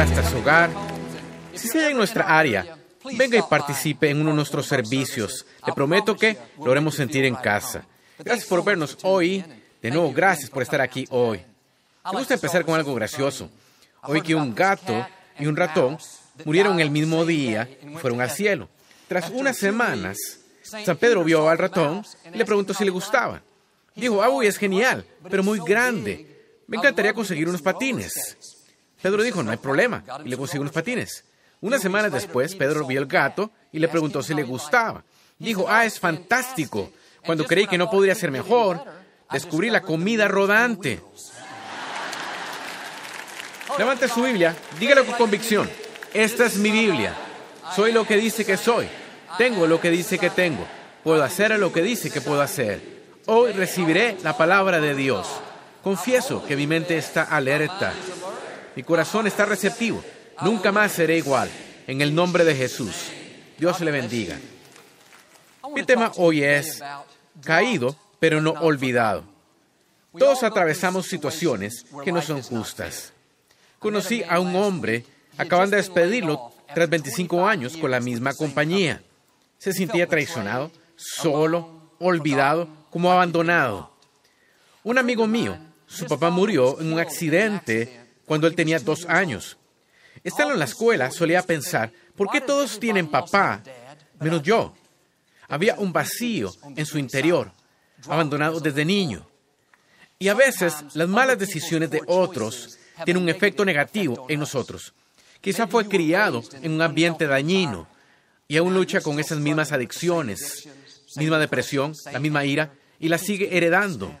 hasta su hogar. Si halla en nuestra área, venga y participe en uno de nuestros servicios. Le prometo que lo haremos sentir en casa. Gracias por vernos hoy. De nuevo, gracias por estar aquí hoy. Me gusta empezar con algo gracioso. Hoy que un gato y un ratón murieron el mismo día y fueron al cielo. Tras unas semanas, San Pedro vio al ratón y le preguntó si le gustaba. Dijo, ah, es genial, pero muy grande. Me encantaría conseguir unos patines. Pedro dijo, no hay problema, y le consiguió unos patines. Unas semanas después, Pedro vio el gato y le preguntó si le gustaba. Dijo, ah, es fantástico. Cuando creí que no podría ser mejor, descubrí la comida rodante. Levante su Biblia, dígalo con convicción. Esta es mi Biblia. Soy lo que dice que soy. Tengo lo que dice que tengo. Puedo hacer lo que dice que puedo hacer. Hoy recibiré la palabra de Dios. Confieso que mi mente está alerta. Mi corazón está receptivo. Nunca más seré igual. En el nombre de Jesús. Dios le bendiga. Mi tema hoy es caído, pero no olvidado. Todos atravesamos situaciones que no son justas. Conocí a un hombre, acaban de despedirlo tras 25 años con la misma compañía. Se sentía traicionado, solo, olvidado, como abandonado. Un amigo mío, su papá murió en un accidente cuando él tenía dos años. Estando en la escuela, solía pensar, ¿por qué todos tienen papá, menos yo? Había un vacío en su interior, abandonado desde niño. Y a veces las malas decisiones de otros tienen un efecto negativo en nosotros. Quizá fue criado en un ambiente dañino y aún lucha con esas mismas adicciones, misma depresión, la misma ira, y la sigue heredando.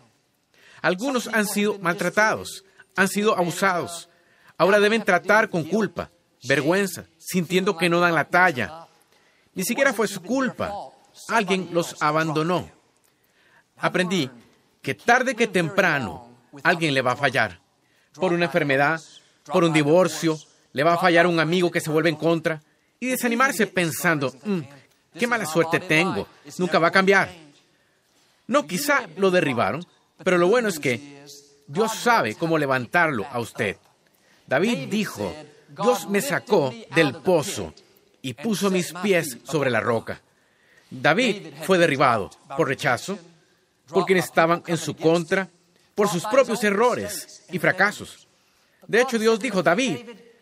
Algunos han sido maltratados, han sido abusados. Ahora deben tratar con culpa, vergüenza, sintiendo que no dan la talla. Ni siquiera fue su culpa. Alguien los abandonó. Aprendí que tarde que temprano alguien le va a fallar. Por una enfermedad, por un divorcio, le va a fallar un amigo que se vuelve en contra. Y desanimarse pensando, mm, qué mala suerte tengo, nunca va a cambiar. No, quizá lo derribaron, pero lo bueno es que Dios sabe cómo levantarlo a usted. David dijo, Dios me sacó del pozo y puso mis pies sobre la roca. David fue derribado por rechazo, por quienes estaban en su contra, por sus propios errores y fracasos. De hecho, Dios dijo, David,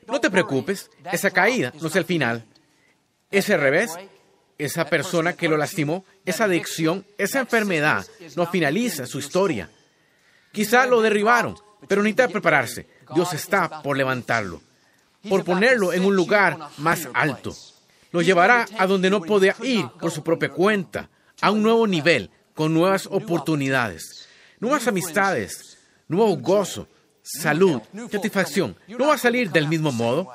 no te preocupes, esa caída no es el final. Ese revés, esa persona que lo lastimó, esa adicción, esa enfermedad, no finaliza su historia. Quizá lo derribaron, pero necesita prepararse. Dios está por levantarlo, por ponerlo en un lugar más alto. Lo llevará a donde no podía ir por su propia cuenta, a un nuevo nivel, con nuevas oportunidades, nuevas amistades, nuevo gozo, salud, satisfacción. No va a salir del mismo modo.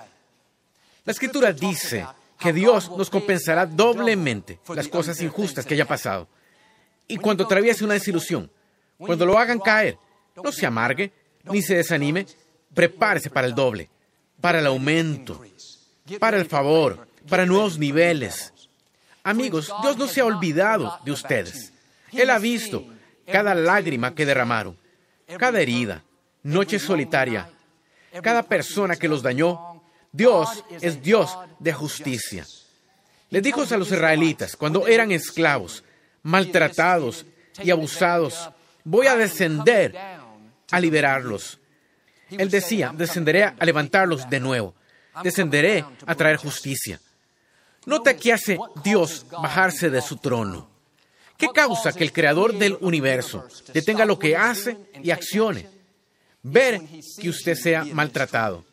La escritura dice que Dios nos compensará doblemente las cosas injustas que haya pasado. Y cuando atraviese una desilusión, cuando lo hagan caer, no se amargue ni se desanime, prepárese para el doble, para el aumento, para el favor, para nuevos niveles. Amigos, Dios no se ha olvidado de ustedes. Él ha visto cada lágrima que derramaron, cada herida, noche solitaria, cada persona que los dañó. Dios es Dios de justicia. Les dijo a los israelitas cuando eran esclavos, maltratados y abusados, voy a descender a liberarlos. Él decía, descenderé a levantarlos de nuevo, descenderé a traer justicia. Nota qué hace Dios bajarse de su trono. ¿Qué causa que el creador del universo detenga lo que hace y accione? Ver que usted sea maltratado.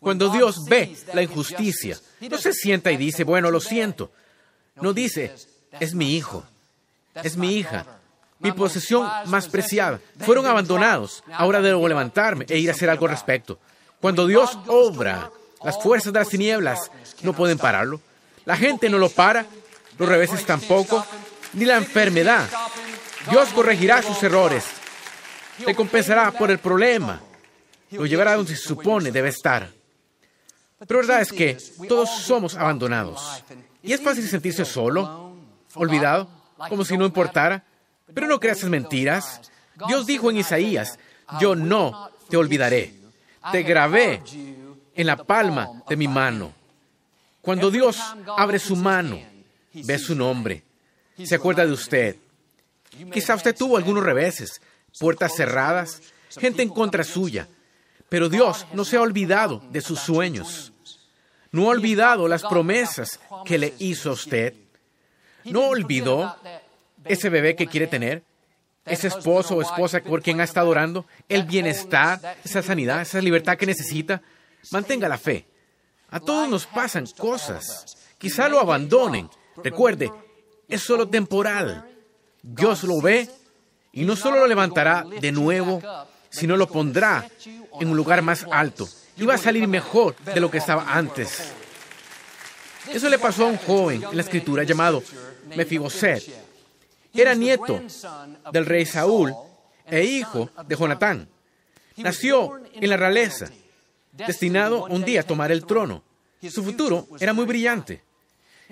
Cuando Dios ve la injusticia, no se sienta y dice, bueno, lo siento. No dice, es mi hijo, es mi hija, mi posesión más preciada. Fueron abandonados. Ahora debo levantarme e ir a hacer algo al respecto. Cuando Dios obra, las fuerzas de las tinieblas no pueden pararlo. La gente no lo para, los reveses tampoco, ni la enfermedad. Dios corregirá sus errores, le compensará por el problema, lo llevará donde se supone debe estar. Pero la verdad es que todos somos abandonados. Y es fácil sentirse solo, olvidado, como si no importara. Pero no creas esas mentiras. Dios dijo en Isaías, yo no te olvidaré. Te grabé en la palma de mi mano. Cuando Dios abre su mano, ve su nombre, se acuerda de usted. Quizá usted tuvo algunos reveses, puertas cerradas, gente en contra suya, pero Dios no se ha olvidado de sus sueños. No ha olvidado las promesas que le hizo a usted. No olvidó ese bebé que quiere tener, ese esposo o esposa por quien ha estado orando, el bienestar, esa sanidad, esa libertad que necesita. Mantenga la fe. A todos nos pasan cosas. Quizá lo abandonen. Recuerde, es solo temporal. Dios lo ve y no solo lo levantará de nuevo, sino lo pondrá en un lugar más alto y va a salir mejor de lo que estaba antes. Eso le pasó a un joven en la escritura llamado Mefiboset. Era nieto del rey Saúl e hijo de Jonatán. Nació en la realeza, destinado un día a tomar el trono. Su futuro era muy brillante.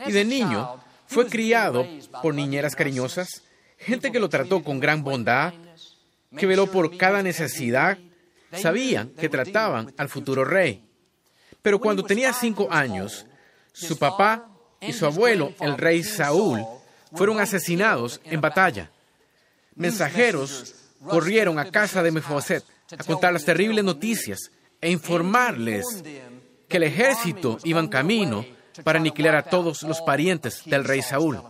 Y de niño fue criado por niñeras cariñosas, gente que lo trató con gran bondad, que veló por cada necesidad. Sabían que trataban al futuro rey. Pero cuando tenía cinco años, su papá y su abuelo, el rey Saúl, fueron asesinados en batalla. Mensajeros corrieron a casa de Mefiboset a contar las terribles noticias e informarles que el ejército iba en camino para aniquilar a todos los parientes del rey Saúl.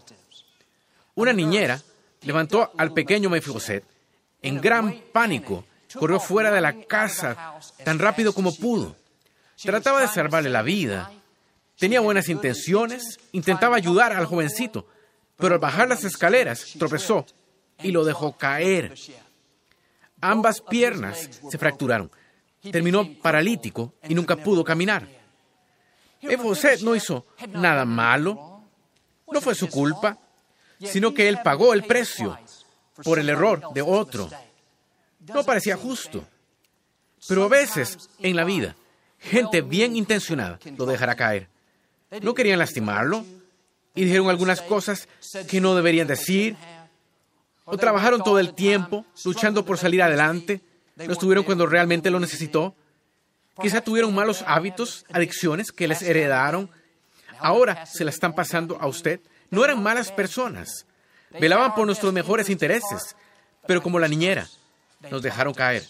Una niñera levantó al pequeño Mefiboset en gran pánico, corrió fuera de la casa tan rápido como pudo. Trataba de salvarle la vida. Tenía buenas intenciones, intentaba ayudar al jovencito, pero al bajar las escaleras tropezó y lo dejó caer. Ambas piernas se fracturaron. Terminó paralítico y nunca pudo caminar. Mefiboset no hizo nada malo, no fue su culpa, sino que él pagó el precio por el error de otro. No parecía justo. Pero a veces en la vida, gente bien intencionada lo dejará caer. No querían lastimarlo y dijeron algunas cosas que no deberían decir. O trabajaron todo el tiempo luchando por salir adelante. No estuvieron cuando realmente lo necesitó. Quizá tuvieron malos hábitos, adicciones que les heredaron. Ahora se la están pasando a usted. No eran malas personas. Velaban por nuestros mejores intereses. Pero como la niñera, nos dejaron caer.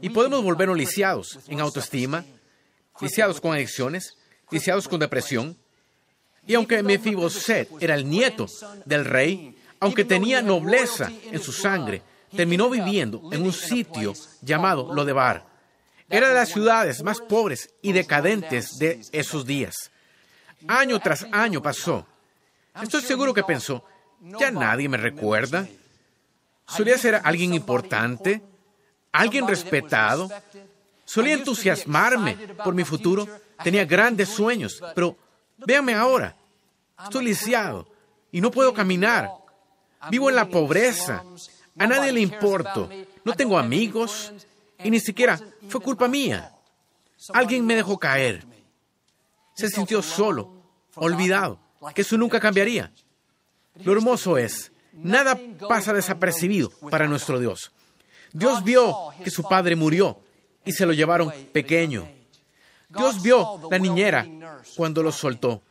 Y podemos volvernos lisiados en autoestima, lisiados con adicciones, lisiados con depresión. Y aunque Mefiboset era el nieto del rey, aunque tenía nobleza en su sangre, terminó viviendo en un sitio llamado Lodebar. Era de las ciudades más pobres y decadentes de esos días. Año tras año pasó. Estoy seguro que pensó, ya nadie me recuerda. Solía ser alguien importante, alguien respetado. Solía entusiasmarme por mi futuro. Tenía grandes sueños, pero véanme ahora. Estoy lisiado y no puedo caminar. Vivo en la pobreza. A nadie le importo. No tengo amigos y ni siquiera fue culpa mía. Alguien me dejó caer. Se sintió solo, olvidado, que eso nunca cambiaría. Lo hermoso es, nada pasa desapercibido para nuestro Dios. Dios vio que su padre murió y se lo llevaron pequeño. Dios vio la niñera cuando lo soltó.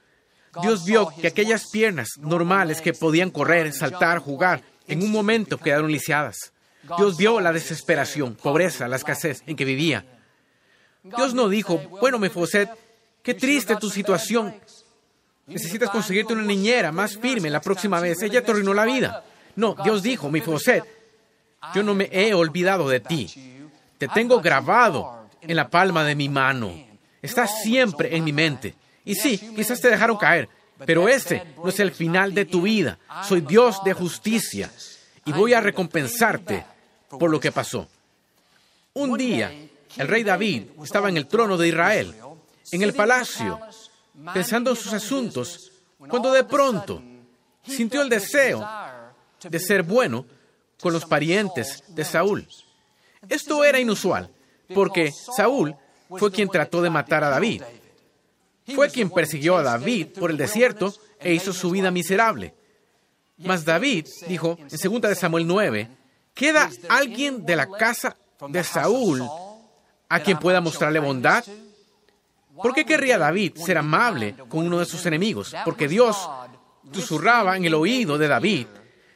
Dios vio que aquellas piernas normales que podían correr, saltar, jugar, en un momento quedaron lisiadas. Dios vio la desesperación, pobreza, la escasez en que vivía. Dios no dijo, bueno, Mefoset, qué triste tu situación. Necesitas conseguirte una niñera más firme la próxima vez. Ella te arruinó la vida. No, Dios dijo, Mefoset, yo no me he olvidado de ti. Te tengo grabado en la palma de mi mano. Estás siempre en mi mente. Y sí, quizás te dejaron caer, pero este no es el final de tu vida. Soy Dios de justicia y voy a recompensarte por lo que pasó. Un día, el rey David estaba en el trono de Israel, en el palacio, pensando en sus asuntos, cuando de pronto sintió el deseo de ser bueno con los parientes de Saúl. Esto era inusual, porque Saúl fue quien trató de matar a David. Fue quien persiguió a David por el desierto e hizo su vida miserable. Mas David dijo en 2 de Samuel 9, ¿queda alguien de la casa de Saúl a quien pueda mostrarle bondad? ¿Por qué querría David ser amable con uno de sus enemigos? Porque Dios susurraba en el oído de David,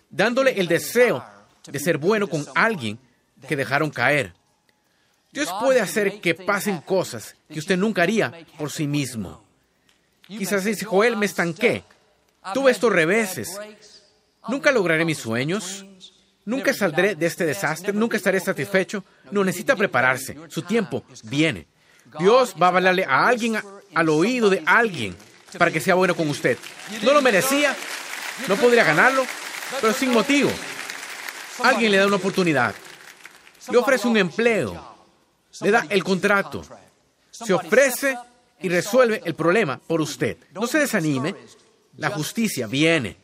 dándole el deseo de ser bueno con alguien que dejaron caer. Dios puede hacer que pasen cosas que usted nunca haría por sí mismo. Quizás dice, Joel, me estanqué. Tuve estos reveses. Nunca lograré mis sueños. Nunca saldré de este desastre. Nunca estaré satisfecho. No necesita prepararse. Su tiempo viene. Dios va a hablarle a alguien al oído de alguien para que sea bueno con usted. No lo merecía. No podría ganarlo, pero sin motivo. Alguien le da una oportunidad. Le ofrece un empleo le da el contrato, se ofrece y resuelve el problema por usted. No se desanime, la justicia viene,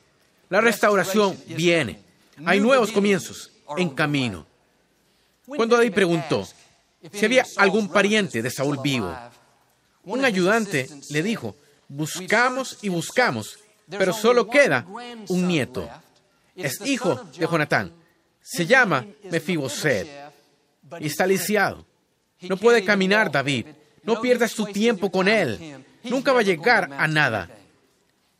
la restauración viene, hay nuevos comienzos en camino. Cuando David preguntó si había algún pariente de Saúl vivo, un ayudante le dijo, buscamos y buscamos, pero solo queda un nieto. Es hijo de Jonatán. Se llama Mefiboset y está lisiado. No puede caminar David. No pierdas tu tiempo con él. Nunca va a llegar a nada.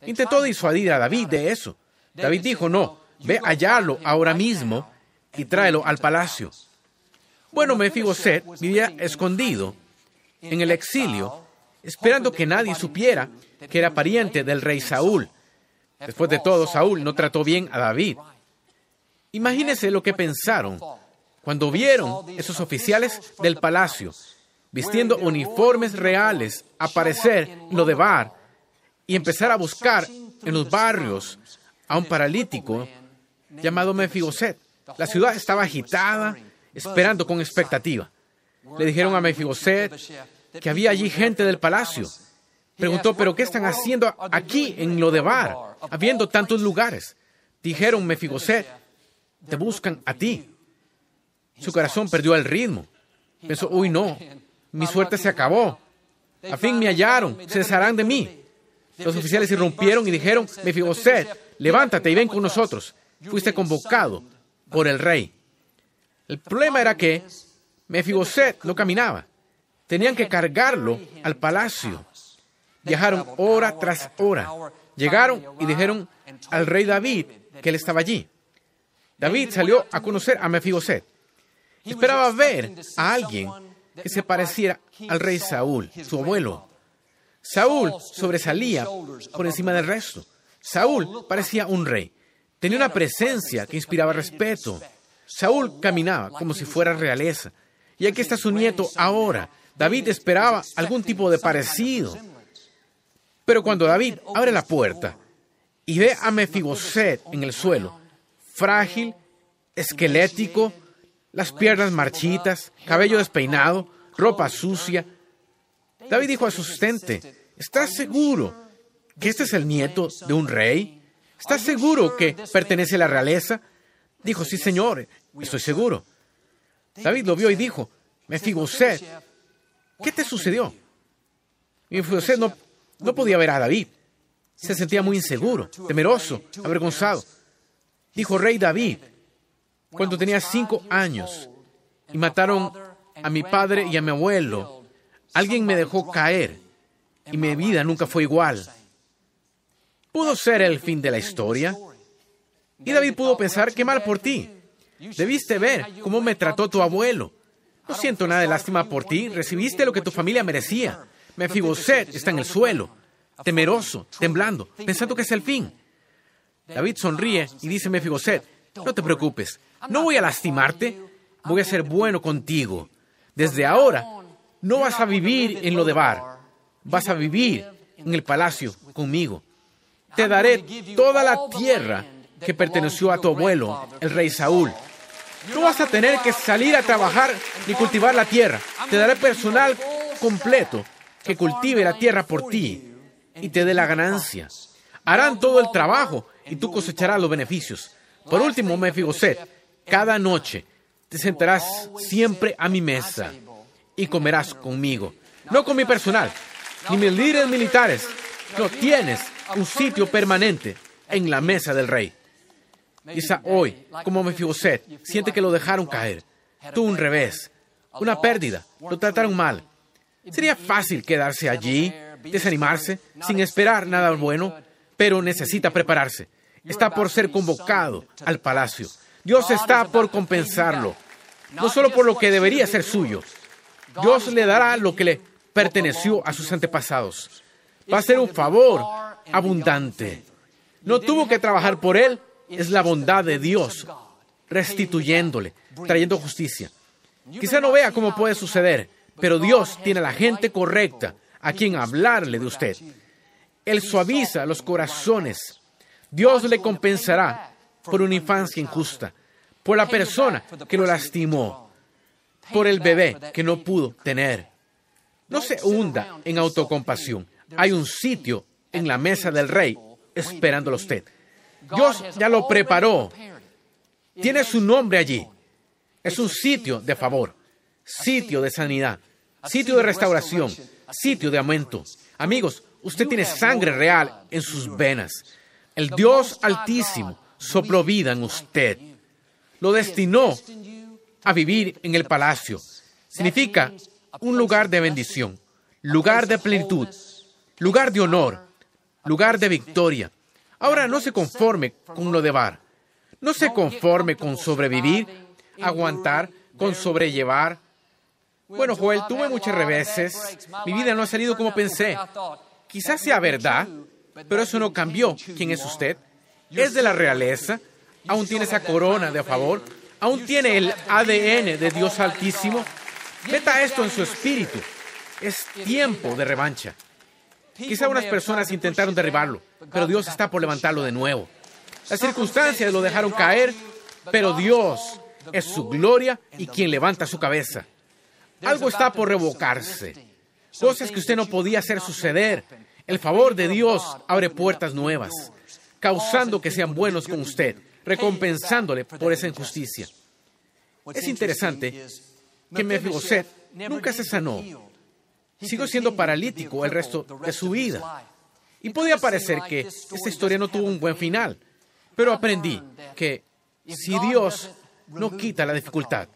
Intentó disuadir a David de eso. David dijo, no, ve a hallarlo ahora mismo y tráelo al palacio. Bueno, Mefiboset vivía escondido en el exilio, esperando que nadie supiera que era pariente del rey Saúl. Después de todo, Saúl no trató bien a David. Imagínese lo que pensaron cuando vieron esos oficiales del palacio vistiendo uniformes reales aparecer en lo de bar y empezar a buscar en los barrios a un paralítico llamado Mefiboset. La ciudad estaba agitada, esperando con expectativa. Le dijeron a Mefiboset que había allí gente del palacio. Preguntó, ¿pero qué están haciendo aquí en lo de bar, habiendo tantos lugares? Dijeron, Mefiboset, te buscan a ti. Su corazón perdió el ritmo. Pensó, uy, no, mi suerte se acabó. A fin me hallaron, se desharán de mí. Los oficiales irrumpieron y dijeron, Mefiboset, levántate y ven con nosotros. Fuiste convocado por el rey. El problema era que Mefiboset no caminaba. Tenían que cargarlo al palacio. Viajaron hora tras hora. Llegaron y dijeron al rey David que él estaba allí. David salió a conocer a Mefiboset. Esperaba ver a alguien que se pareciera al rey Saúl, su abuelo. Saúl sobresalía por encima del resto. Saúl parecía un rey. Tenía una presencia que inspiraba respeto. Saúl caminaba como si fuera realeza. Y aquí está su nieto ahora. David esperaba algún tipo de parecido. Pero cuando David abre la puerta y ve a Mefiboset en el suelo, frágil, esquelético, las piernas marchitas, cabello despeinado, ropa sucia. David dijo a su asistente, ¿estás seguro que este es el nieto de un rey? ¿Estás seguro que pertenece a la realeza? Dijo, sí, señor, estoy seguro. David lo vio y dijo, Mefiboset, ¿qué te sucedió? Mefiboset no, no podía ver a David. Se sentía muy inseguro, temeroso, avergonzado. Dijo, Rey David, cuando tenía cinco años y mataron a mi padre y a mi abuelo, alguien me dejó caer y mi vida nunca fue igual. Pudo ser el fin de la historia. Y David pudo pensar, qué mal por ti. Debiste ver cómo me trató tu abuelo. No siento nada de lástima por ti. Recibiste lo que tu familia merecía. Mefiboset está en el suelo, temeroso, temblando, pensando que es el fin. David sonríe y dice Mefiboset, no te preocupes, no voy a lastimarte, voy a ser bueno contigo. Desde ahora, no vas a vivir en lo de bar, vas a vivir en el palacio conmigo. Te daré toda la tierra que perteneció a tu abuelo, el rey Saúl. No vas a tener que salir a trabajar ni cultivar la tierra. Te daré personal completo que cultive la tierra por ti y te dé la ganancia. Harán todo el trabajo y tú cosecharás los beneficios. Por último, Mefiboset, cada noche te sentarás siempre a mi mesa y comerás conmigo. No con mi personal, ni mis líderes militares. No tienes un sitio permanente en la mesa del rey. Quizá hoy, como Mefiboset, siente que lo dejaron caer. Tuvo un revés, una pérdida, lo trataron mal. Sería fácil quedarse allí, desanimarse, sin esperar nada bueno, pero necesita prepararse. Está por ser convocado al palacio. Dios está por compensarlo, no solo por lo que debería ser suyo. Dios le dará lo que le perteneció a sus antepasados. Va a ser un favor abundante. No tuvo que trabajar por él, es la bondad de Dios, restituyéndole, trayendo justicia. Quizá no vea cómo puede suceder, pero Dios tiene a la gente correcta a quien hablarle de usted. Él suaviza los corazones. Dios le compensará por una infancia injusta, por la persona que lo lastimó, por el bebé que no pudo tener. No se hunda en autocompasión. Hay un sitio en la mesa del rey esperándolo usted. Dios ya lo preparó. Tiene su nombre allí. Es un sitio de favor, sitio de sanidad, sitio de restauración, sitio de aumento. Amigos, usted tiene sangre real en sus venas. El Dios Altísimo sopló vida en usted. Lo destinó a vivir en el palacio. Significa un lugar de bendición, lugar de plenitud, lugar de honor, lugar de victoria. Ahora no se conforme con lo de Bar. No se conforme con sobrevivir, aguantar, con sobrellevar. Bueno, Joel, tuve muchos reveses. Mi vida no ha salido como pensé. Quizás sea verdad, pero eso no cambió quién es usted. Es de la realeza. Aún tiene esa corona de favor. Aún tiene el ADN de Dios Altísimo. Meta esto en su espíritu. Es tiempo de revancha. Quizá unas personas intentaron derribarlo, pero Dios está por levantarlo de nuevo. Las circunstancias lo dejaron caer, pero Dios es su gloria y quien levanta su cabeza. Algo está por revocarse. Cosas que usted no podía hacer suceder. El favor de Dios abre puertas nuevas, causando que sean buenos con usted, recompensándole por esa injusticia. Es interesante que Mefiboset nunca se sanó. Siguió siendo paralítico el resto de su vida. Y podía parecer que esta historia no tuvo un buen final. Pero aprendí que si Dios no quita la dificultad,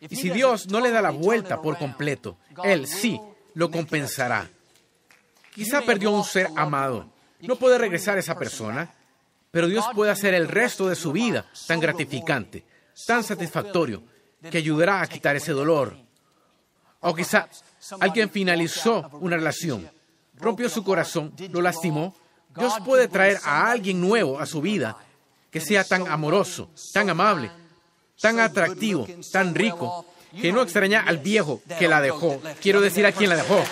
y si Dios no le da la vuelta por completo, Él sí lo compensará. Quizá perdió un ser amado. No puede regresar esa persona, pero Dios puede hacer el resto de su vida tan gratificante, tan satisfactorio, que ayudará a quitar ese dolor. O quizá alguien finalizó una relación, rompió su corazón, lo lastimó. Dios puede traer a alguien nuevo a su vida que sea tan amoroso, tan amable, tan atractivo, tan rico, que no extraña al viejo que la dejó. Quiero decir a quien la dejó.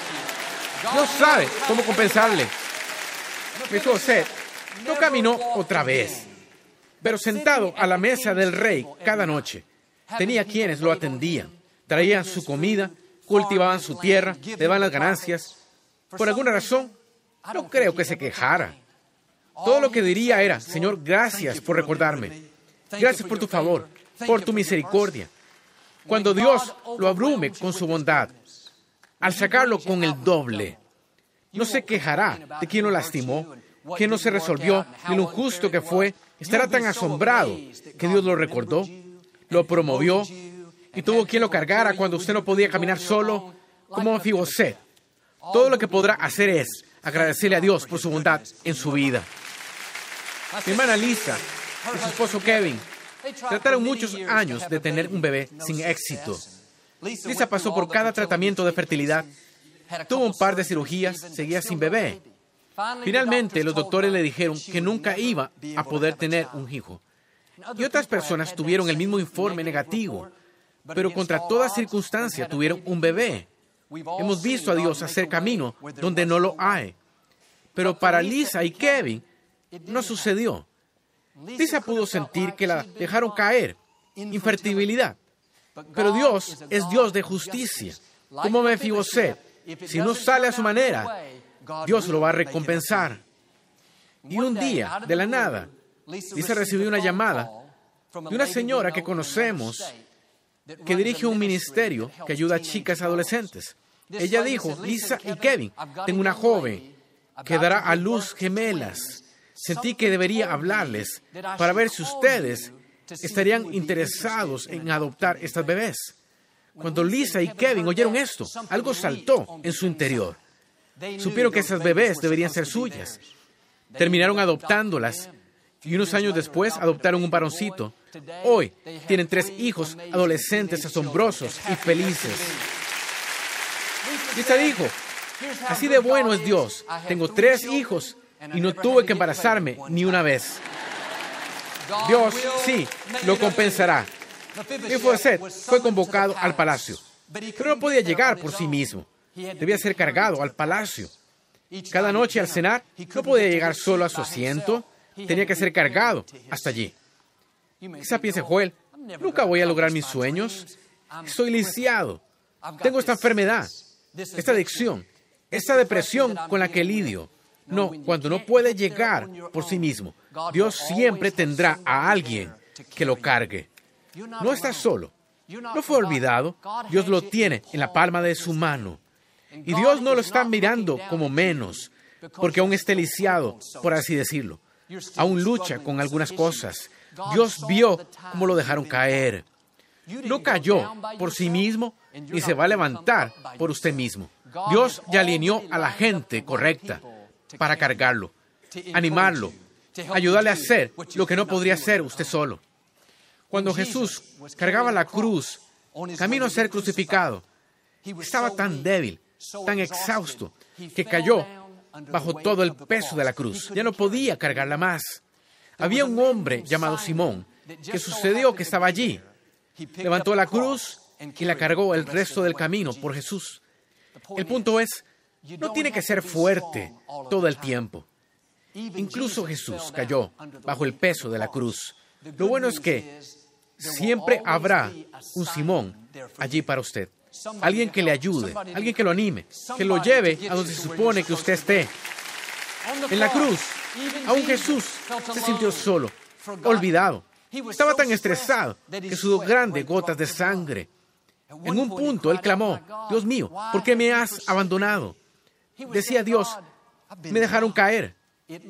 Dios sabe cómo compensarle. José no caminó otra vez, pero sentado a la mesa del rey cada noche, tenía quienes lo atendían, traían su comida, cultivaban su tierra, le daban las ganancias. Por alguna razón, no creo que se quejara. Todo lo que diría era, Señor, gracias por recordarme. Gracias por tu favor, por tu misericordia. Cuando Dios lo abrume con su bondad, al sacarlo con el doble, no se quejará de quien lo lastimó, que no se resolvió, ni lo injusto que fue. Estará tan asombrado que Dios lo recordó, lo promovió y tuvo quien lo cargara cuando usted no podía caminar solo, como Fiboset. Todo lo que podrá hacer es agradecerle a Dios por su bondad en su vida. Mi hermana Lisa y su esposo Kevin trataron muchos años de tener un bebé sin éxito. Lisa pasó por cada tratamiento de fertilidad, tuvo un par de cirugías, seguía sin bebé. Finalmente, los doctores le dijeron que nunca iba a poder tener un hijo. Y otras personas tuvieron el mismo informe negativo, pero contra toda circunstancia tuvieron un bebé. Hemos visto a Dios hacer camino donde no lo hay. Pero para Lisa y Kevin no sucedió. Lisa pudo sentir que la dejaron caer, infertilidad. Pero Dios es Dios de justicia. Como Mefiboset, si no sale a su manera, Dios lo va a recompensar. Y un día, de la nada, Lisa recibió una llamada de una señora que conocemos que dirige un ministerio que ayuda a chicas adolescentes. Ella dijo, Lisa y Kevin, tengo una joven que dará a luz gemelas. Sentí que debería hablarles para ver si ustedes estarían interesados en adoptar estas bebés. Cuando Lisa y Kevin oyeron esto, algo saltó en su interior. Supieron que esas bebés deberían ser suyas. Terminaron adoptándolas y unos años después adoptaron un varoncito. Hoy tienen tres hijos adolescentes asombrosos y felices. Lisa dijo, así de bueno es Dios. Tengo tres hijos y no tuve que embarazarme ni una vez. Dios sí lo compensará. Seth fue convocado al palacio, pero no podía llegar por sí mismo. Debía ser cargado al palacio. Cada noche al cenar no podía llegar solo a su asiento, tenía que ser cargado hasta allí. Quizá piense Joel, nunca voy a lograr mis sueños. Estoy lisiado. Tengo esta enfermedad, esta adicción, esta depresión con la que lidio. No, cuando no puede llegar por sí mismo, Dios siempre tendrá a alguien que lo cargue. No está solo. No fue olvidado. Dios lo tiene en la palma de su mano. Y Dios no lo está mirando como menos, porque aún está lisiado, por así decirlo. Aún lucha con algunas cosas. Dios vio cómo lo dejaron caer. No cayó por sí mismo ni se va a levantar por usted mismo. Dios ya alineó a la gente correcta para cargarlo, animarlo, ayudarle a hacer lo que no podría hacer usted solo. Cuando Jesús cargaba la cruz, camino a ser crucificado, estaba tan débil, tan exhausto, que cayó bajo todo el peso de la cruz. Ya no podía cargarla más. Había un hombre llamado Simón que sucedió que estaba allí. Levantó la cruz y la cargó el resto del camino por Jesús. El punto es, no tiene que ser fuerte todo el tiempo. Incluso Jesús cayó bajo el peso de la cruz. Lo bueno es que siempre habrá un Simón allí para usted. Alguien que le ayude, alguien que lo anime, que lo lleve a donde se supone que usted esté. En la cruz, aún Jesús se sintió solo, olvidado. Estaba tan estresado que sudó grandes gotas de sangre. En un punto él clamó, Dios mío, ¿por qué me has abandonado? Decía Dios, me dejaron caer.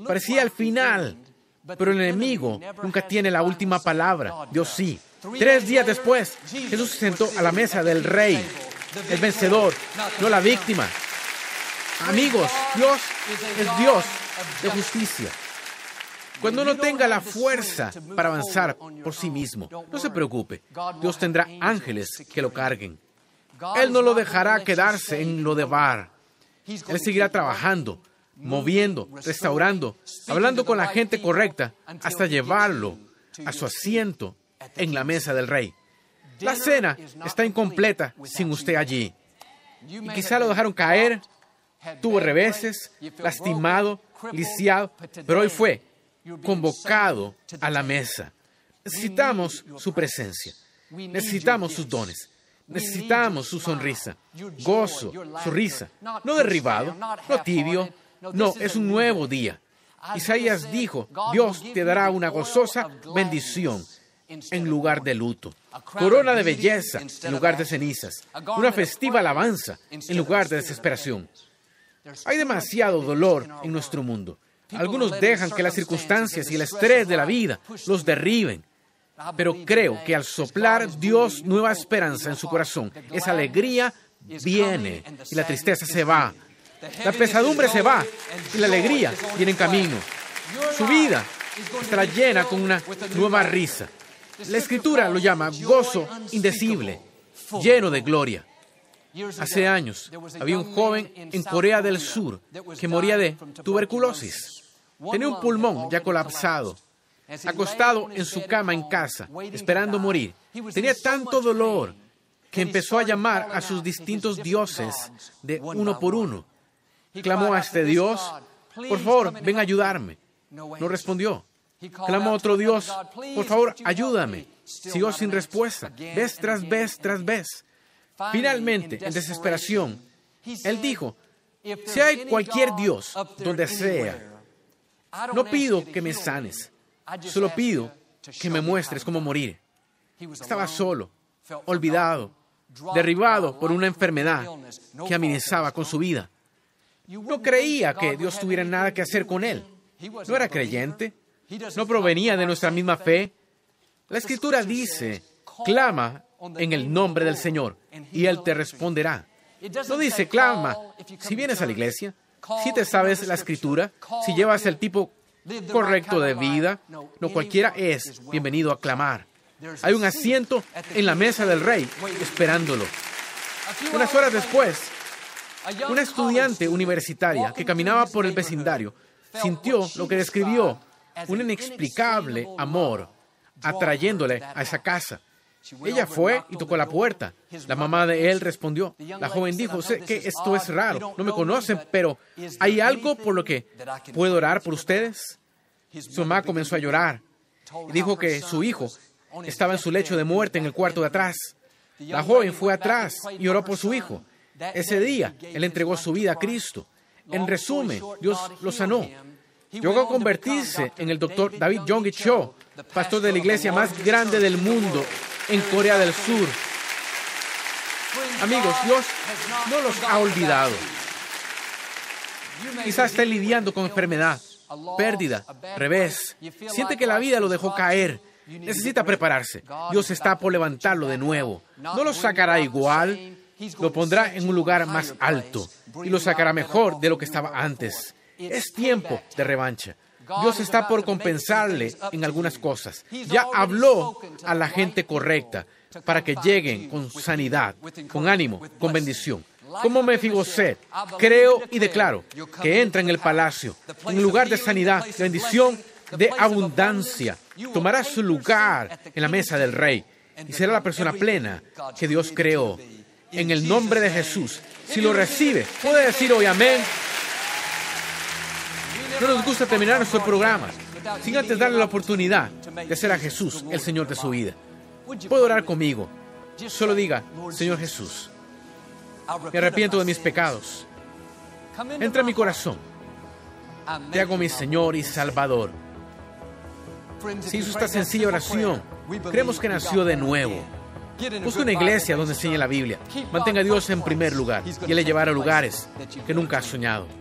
Parecía el final, pero el enemigo nunca tiene la última palabra. Dios sí. Tres días después, Jesús se sentó a la mesa del rey, el vencedor, no la víctima. Amigos, Dios es Dios de justicia. Cuando no tenga la fuerza para avanzar por sí mismo, no se preocupe. Dios tendrá ángeles que lo carguen. Él no lo dejará quedarse en lo de bar. Él seguirá trabajando, moviendo, restaurando, hablando con la gente correcta hasta llevarlo a su asiento en la mesa del rey. La cena está incompleta sin usted allí. Y quizá lo dejaron caer, tuvo reveses, lastimado, lisiado, pero hoy fue convocado a la mesa. Necesitamos su presencia, necesitamos sus dones, necesitamos su sonrisa, gozo, su risa, no derribado, no tibio, no, es un nuevo día. Isaías dijo, Dios te dará una gozosa bendición en lugar de luto, corona de belleza en lugar de cenizas, una festiva alabanza en lugar de desesperación. Hay demasiado dolor en nuestro mundo. Algunos dejan que las circunstancias y el estrés de la vida los derriben. Pero creo que al soplar Dios nueva esperanza en su corazón, esa alegría viene y la tristeza se va. La pesadumbre se va y la alegría viene en camino. Su vida estará llena con una nueva risa. La escritura lo llama gozo indecible, lleno de gloria. Hace años había un joven en Corea del Sur que moría de tuberculosis. Tenía un pulmón ya colapsado, acostado en su cama en casa, esperando morir. Tenía tanto dolor que empezó a llamar a sus distintos dioses de uno por uno. Clamó a este Dios, por favor, ven a ayudarme. No respondió. Clamó a otro Dios, por favor, ayúdame. Siguió sin respuesta, vez tras vez tras vez. Finalmente, en desesperación, él dijo, si hay cualquier Dios donde sea, no pido que me sanes, solo pido que me muestres cómo morir. Estaba solo, olvidado, derribado por una enfermedad que amenazaba con su vida. No creía que Dios tuviera nada que hacer con él. No era creyente, no provenía de nuestra misma fe. La escritura dice, clama en el nombre del Señor y Él te responderá. No dice clama si vienes a la iglesia, si te sabes la escritura, si llevas el tipo correcto de vida, no cualquiera es bienvenido a clamar. Hay un asiento en la mesa del rey esperándolo. Unas horas después, una estudiante universitaria que caminaba por el vecindario sintió lo que describió un inexplicable amor atrayéndole a esa casa. Ella fue y tocó la puerta. La mamá de él respondió. La joven dijo, sé que esto es raro, no me conocen, pero ¿hay algo por lo que puedo orar por ustedes? Su mamá comenzó a llorar y dijo que su hijo estaba en su lecho de muerte en el cuarto de atrás. La joven fue atrás y oró por su hijo. Ese día, él entregó su vida a Cristo. En resumen, Dios lo sanó. Llegó a convertirse en el doctor David Jong Cho, pastor de la iglesia más grande del mundo en Corea del Sur. Amigos, Dios no los ha olvidado. Quizás esté lidiando con enfermedad, pérdida, revés. Siente que la vida lo dejó caer. Necesita prepararse. Dios está por levantarlo de nuevo. No lo sacará igual, lo pondrá en un lugar más alto y lo sacará mejor de lo que estaba antes. Es tiempo de revancha. Dios está por compensarle en algunas cosas. Ya habló a la gente correcta para que lleguen con sanidad, con ánimo, con bendición. Como Mefibosé, creo y declaro que entra en el palacio, en lugar de sanidad, bendición, de abundancia. Tomará su lugar en la mesa del rey y será la persona plena que Dios creó. En el nombre de Jesús, si lo recibe, puede decir hoy amén. No nos gusta terminar nuestro programa sin antes darle la oportunidad de ser a Jesús el Señor de su vida. Puede orar conmigo. Solo diga, Señor Jesús, me arrepiento de mis pecados. Entra en mi corazón. Te hago mi Señor y Salvador. Si hizo esta sencilla oración, creemos que nació de nuevo. Busque una iglesia donde enseñe la Biblia. Mantenga a Dios en primer lugar y Él le llevará a lugares que nunca ha soñado.